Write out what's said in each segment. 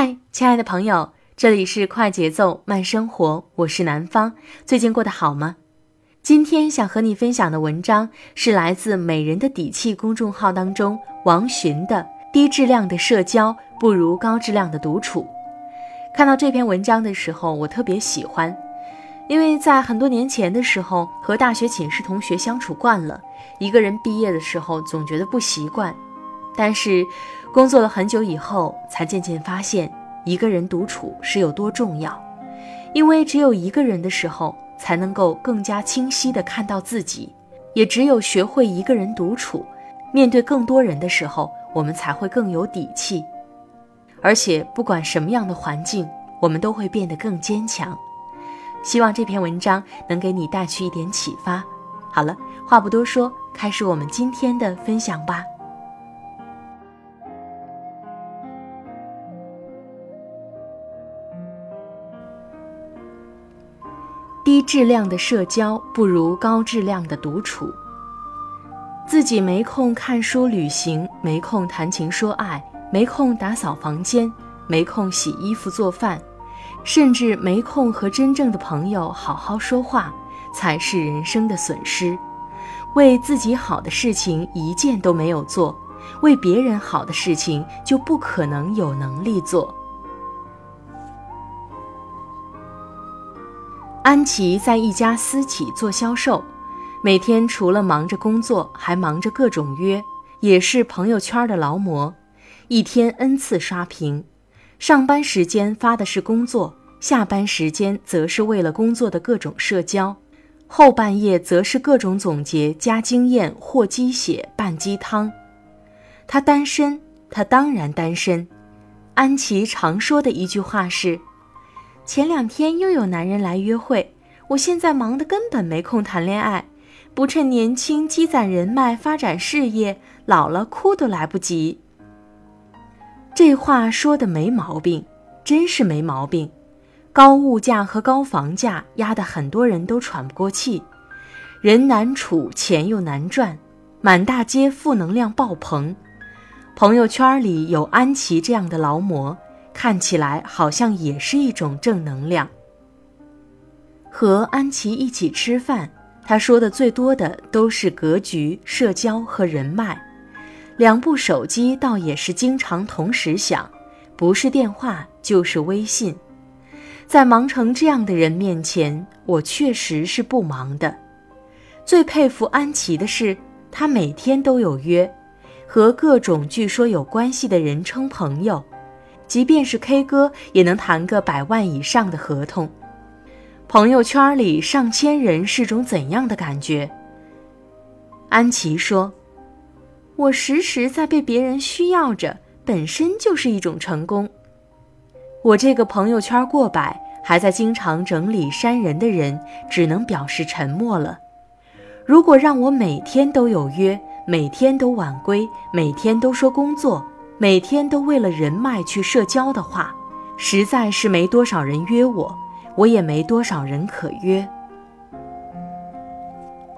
嗨，亲爱的朋友，这里是快节奏慢生活，我是南方。最近过得好吗？今天想和你分享的文章是来自“美人的底气”公众号当中王洵的《低质量的社交不如高质量的独处》。看到这篇文章的时候，我特别喜欢，因为在很多年前的时候和大学寝室同学相处惯了，一个人毕业的时候总觉得不习惯，但是。工作了很久以后，才渐渐发现一个人独处是有多重要。因为只有一个人的时候，才能够更加清晰地看到自己；也只有学会一个人独处，面对更多人的时候，我们才会更有底气。而且，不管什么样的环境，我们都会变得更坚强。希望这篇文章能给你带去一点启发。好了，话不多说，开始我们今天的分享吧。质量的社交不如高质量的独处。自己没空看书、旅行，没空谈情说爱，没空打扫房间，没空洗衣服、做饭，甚至没空和真正的朋友好好说话，才是人生的损失。为自己好的事情一件都没有做，为别人好的事情就不可能有能力做。安琪在一家私企做销售，每天除了忙着工作，还忙着各种约，也是朋友圈的劳模，一天 n 次刷屏。上班时间发的是工作，下班时间则是为了工作的各种社交，后半夜则是各种总结加经验或鸡血拌鸡汤。他单身，他当然单身。安琪常说的一句话是。前两天又有男人来约会，我现在忙得根本没空谈恋爱，不趁年轻积攒人脉发展事业，老了哭都来不及。这话说的没毛病，真是没毛病。高物价和高房价压得很多人都喘不过气，人难处，钱又难赚，满大街负能量爆棚。朋友圈里有安琪这样的劳模。看起来好像也是一种正能量。和安琪一起吃饭，他说的最多的都是格局、社交和人脉。两部手机倒也是经常同时响，不是电话就是微信。在忙成这样的人面前，我确实是不忙的。最佩服安琪的是，她每天都有约，和各种据说有关系的人称朋友。即便是 K 歌，也能谈个百万以上的合同。朋友圈里上千人是种怎样的感觉？安琪说：“我时时在被别人需要着，本身就是一种成功。”我这个朋友圈过百，还在经常整理删人的人，只能表示沉默了。如果让我每天都有约，每天都晚归，每天都说工作。每天都为了人脉去社交的话，实在是没多少人约我，我也没多少人可约。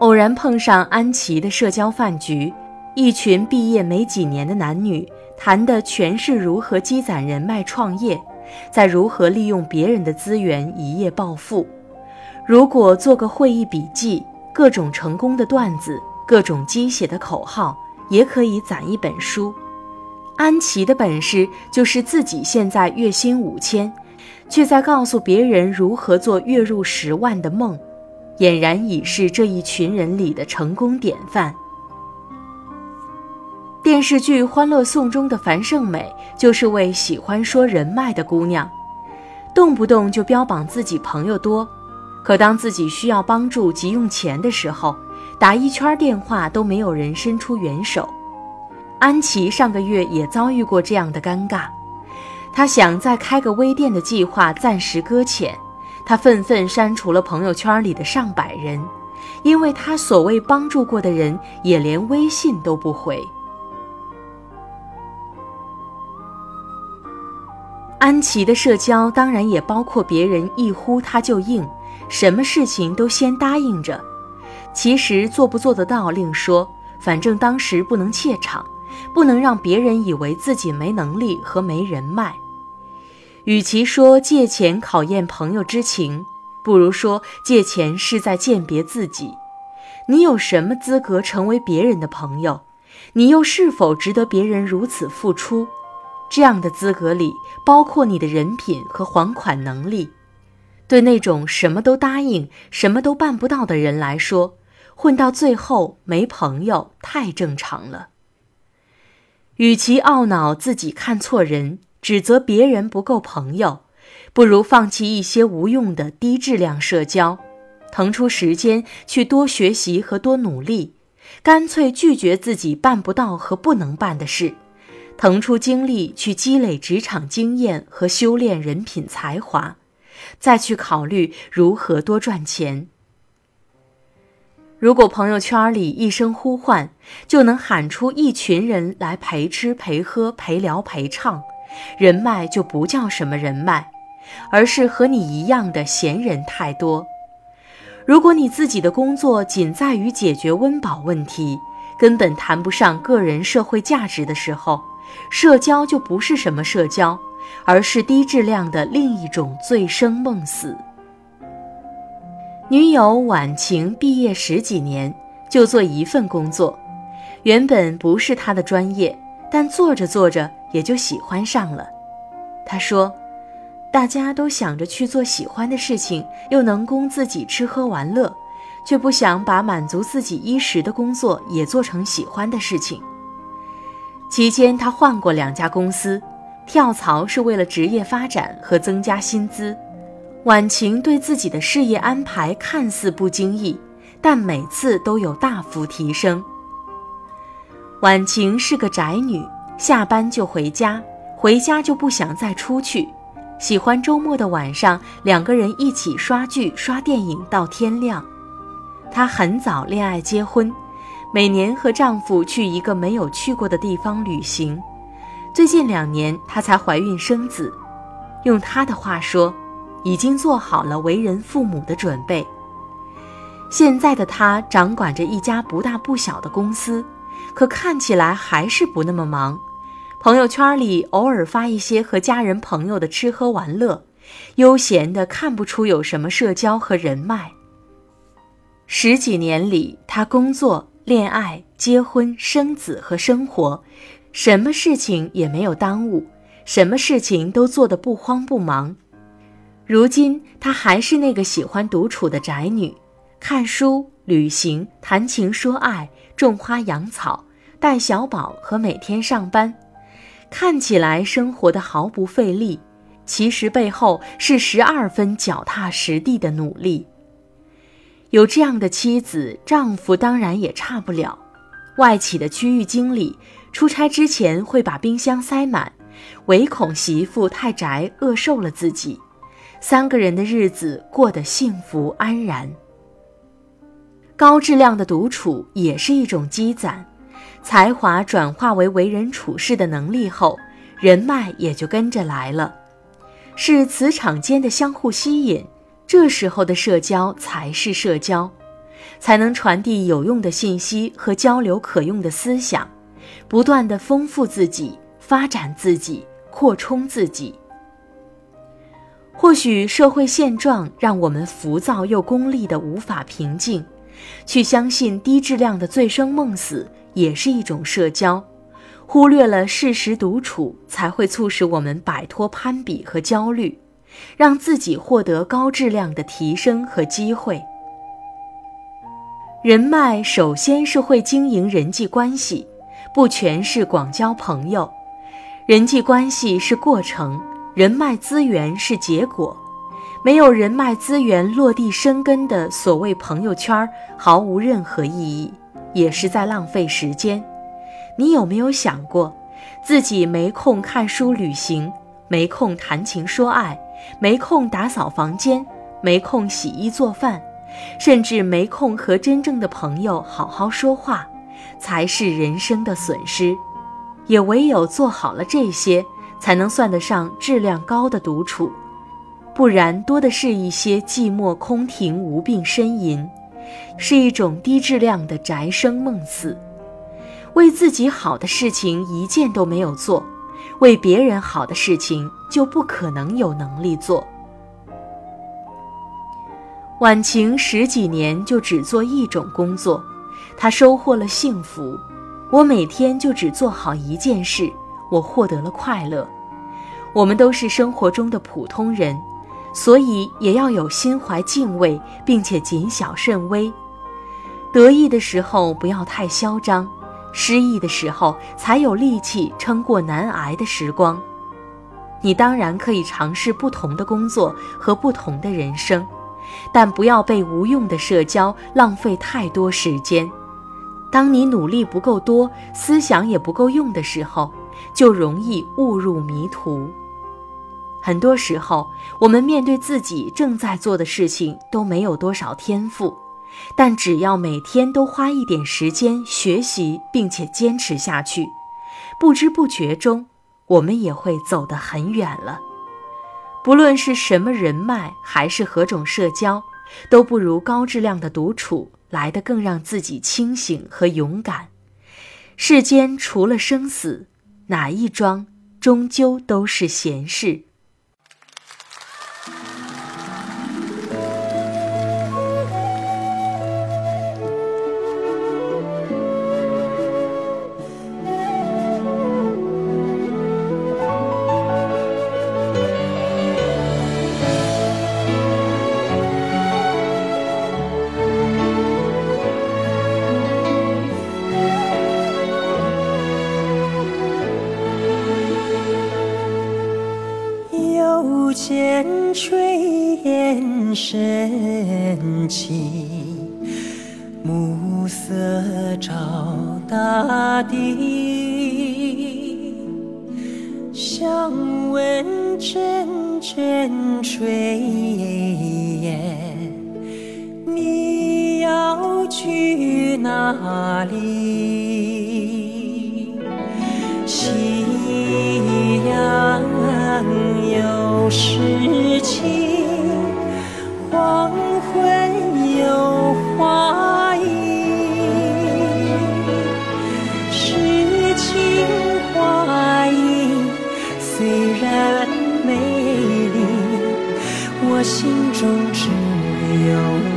偶然碰上安琪的社交饭局，一群毕业没几年的男女谈的全是如何积攒人脉、创业，再如何利用别人的资源一夜暴富。如果做个会议笔记，各种成功的段子，各种鸡血的口号，也可以攒一本书。安琪的本事就是自己现在月薪五千，却在告诉别人如何做月入十万的梦，俨然已是这一群人里的成功典范。电视剧《欢乐颂》中的樊胜美就是位喜欢说人脉的姑娘，动不动就标榜自己朋友多。可当自己需要帮助急用钱的时候，打一圈电话都没有人伸出援手。安琪上个月也遭遇过这样的尴尬，她想再开个微店的计划暂时搁浅，她愤愤删除了朋友圈里的上百人，因为她所谓帮助过的人也连微信都不回。安琪的社交当然也包括别人一呼她就应。什么事情都先答应着，其实做不做得到另说，反正当时不能怯场，不能让别人以为自己没能力和没人脉。与其说借钱考验朋友之情，不如说借钱是在鉴别自己。你有什么资格成为别人的朋友？你又是否值得别人如此付出？这样的资格里，包括你的人品和还款能力。对那种什么都答应、什么都办不到的人来说，混到最后没朋友太正常了。与其懊恼自己看错人，指责别人不够朋友，不如放弃一些无用的低质量社交，腾出时间去多学习和多努力，干脆拒绝自己办不到和不能办的事，腾出精力去积累职场经验和修炼人品才华。再去考虑如何多赚钱。如果朋友圈里一声呼唤就能喊出一群人来陪吃陪喝陪聊陪唱，人脉就不叫什么人脉，而是和你一样的闲人太多。如果你自己的工作仅在于解决温饱问题，根本谈不上个人社会价值的时候，社交就不是什么社交。而是低质量的另一种醉生梦死。女友婉晴毕业十几年就做一份工作，原本不是她的专业，但做着做着也就喜欢上了。她说：“大家都想着去做喜欢的事情，又能供自己吃喝玩乐，却不想把满足自己衣食的工作也做成喜欢的事情。”期间，她换过两家公司。跳槽是为了职业发展和增加薪资。婉晴对自己的事业安排看似不经意，但每次都有大幅提升。婉晴是个宅女，下班就回家，回家就不想再出去，喜欢周末的晚上两个人一起刷剧、刷电影到天亮。她很早恋爱结婚，每年和丈夫去一个没有去过的地方旅行。最近两年，她才怀孕生子，用她的话说，已经做好了为人父母的准备。现在的他掌管着一家不大不小的公司，可看起来还是不那么忙。朋友圈里偶尔发一些和家人朋友的吃喝玩乐，悠闲的看不出有什么社交和人脉。十几年里，他工作、恋爱、结婚、生子和生活。什么事情也没有耽误，什么事情都做得不慌不忙。如今她还是那个喜欢独处的宅女，看书、旅行、谈情说爱、种花养草、带小宝和每天上班，看起来生活的毫不费力，其实背后是十二分脚踏实地的努力。有这样的妻子，丈夫当然也差不了。外企的区域经理。出差之前会把冰箱塞满，唯恐媳妇太宅饿瘦了自己。三个人的日子过得幸福安然。高质量的独处也是一种积攒，才华转化为为人处事的能力后，人脉也就跟着来了。是磁场间的相互吸引，这时候的社交才是社交，才能传递有用的信息和交流可用的思想。不断的丰富自己，发展自己，扩充自己。或许社会现状让我们浮躁又功利的无法平静，去相信低质量的醉生梦死也是一种社交，忽略了适时独处才会促使我们摆脱攀比和焦虑，让自己获得高质量的提升和机会。人脉首先是会经营人际关系，不全是广交朋友，人际关系是过程。人脉资源是结果，没有人脉资源落地生根的所谓朋友圈毫无任何意义，也是在浪费时间。你有没有想过，自己没空看书、旅行，没空谈情说爱，没空打扫房间，没空洗衣做饭，甚至没空和真正的朋友好好说话，才是人生的损失。也唯有做好了这些。才能算得上质量高的独处，不然多的是一些寂寞空庭、无病呻吟，是一种低质量的宅生梦死。为自己好的事情一件都没有做，为别人好的事情就不可能有能力做。晚晴十几年就只做一种工作，她收获了幸福。我每天就只做好一件事。我获得了快乐。我们都是生活中的普通人，所以也要有心怀敬畏，并且谨小慎微。得意的时候不要太嚣张，失意的时候才有力气撑过难挨的时光。你当然可以尝试不同的工作和不同的人生，但不要被无用的社交浪费太多时间。当你努力不够多，思想也不够用的时候。就容易误入迷途。很多时候，我们面对自己正在做的事情都没有多少天赋，但只要每天都花一点时间学习，并且坚持下去，不知不觉中，我们也会走得很远了。不论是什么人脉，还是何种社交，都不如高质量的独处来得更让自己清醒和勇敢。世间除了生死。哪一桩，终究都是闲事。想问阵阵炊烟。你要去哪里？夕阳有诗情。然美丽，我心中只有你。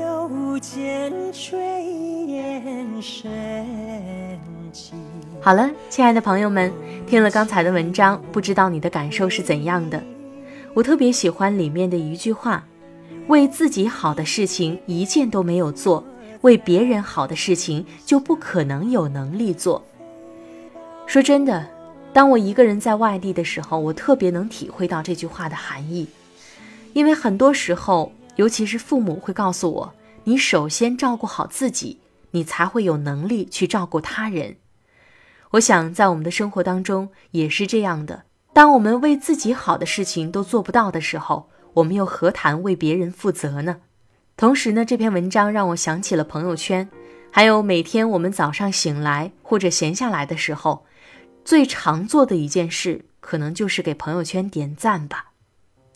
又见炊烟升起。好了，亲爱的朋友们，听了刚才的文章，不知道你的感受是怎样的？我特别喜欢里面的一句话：“为自己好的事情一件都没有做，为别人好的事情就不可能有能力做。”说真的，当我一个人在外地的时候，我特别能体会到这句话的含义，因为很多时候，尤其是父母会告诉我：“你首先照顾好自己，你才会有能力去照顾他人。”我想，在我们的生活当中也是这样的。当我们为自己好的事情都做不到的时候，我们又何谈为别人负责呢？同时呢，这篇文章让我想起了朋友圈，还有每天我们早上醒来或者闲下来的时候，最常做的一件事，可能就是给朋友圈点赞吧。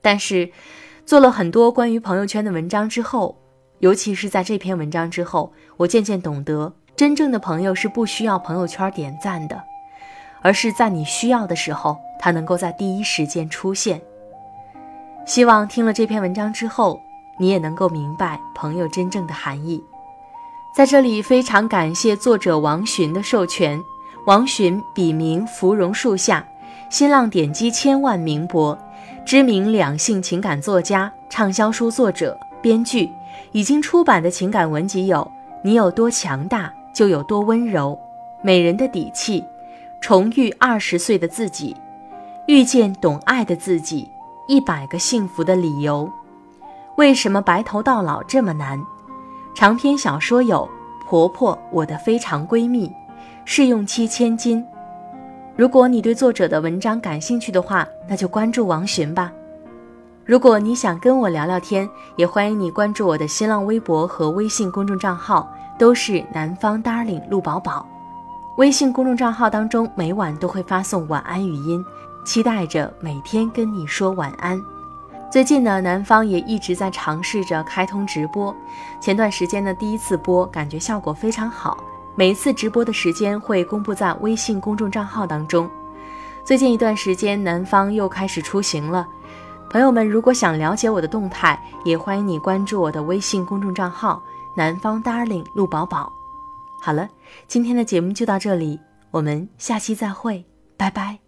但是，做了很多关于朋友圈的文章之后，尤其是在这篇文章之后，我渐渐懂得，真正的朋友是不需要朋友圈点赞的，而是在你需要的时候，他能够在第一时间出现。希望听了这篇文章之后，你也能够明白朋友真正的含义。在这里，非常感谢作者王洵的授权。王洵笔名芙蓉树下，新浪点击千万名博，知名两性情感作家，畅销书作者、编剧。已经出版的情感文集有《你有多强大，就有多温柔》，《美人的底气》，《重遇二十岁的自己》，《遇见懂爱的自己》，《一百个幸福的理由》，为什么白头到老这么难？长篇小说有《婆婆我的非常闺蜜》，《试用期千金》。如果你对作者的文章感兴趣的话，那就关注王洵吧。如果你想跟我聊聊天，也欢迎你关注我的新浪微博和微信公众账号，都是南方 darling 陆宝宝。微信公众账号当中每晚都会发送晚安语音，期待着每天跟你说晚安。最近呢，南方也一直在尝试着开通直播。前段时间的第一次播，感觉效果非常好。每一次直播的时间会公布在微信公众账号当中。最近一段时间，南方又开始出行了。朋友们，如果想了解我的动态，也欢迎你关注我的微信公众账号“南方 Darling 陆宝宝”。好了，今天的节目就到这里，我们下期再会，拜拜。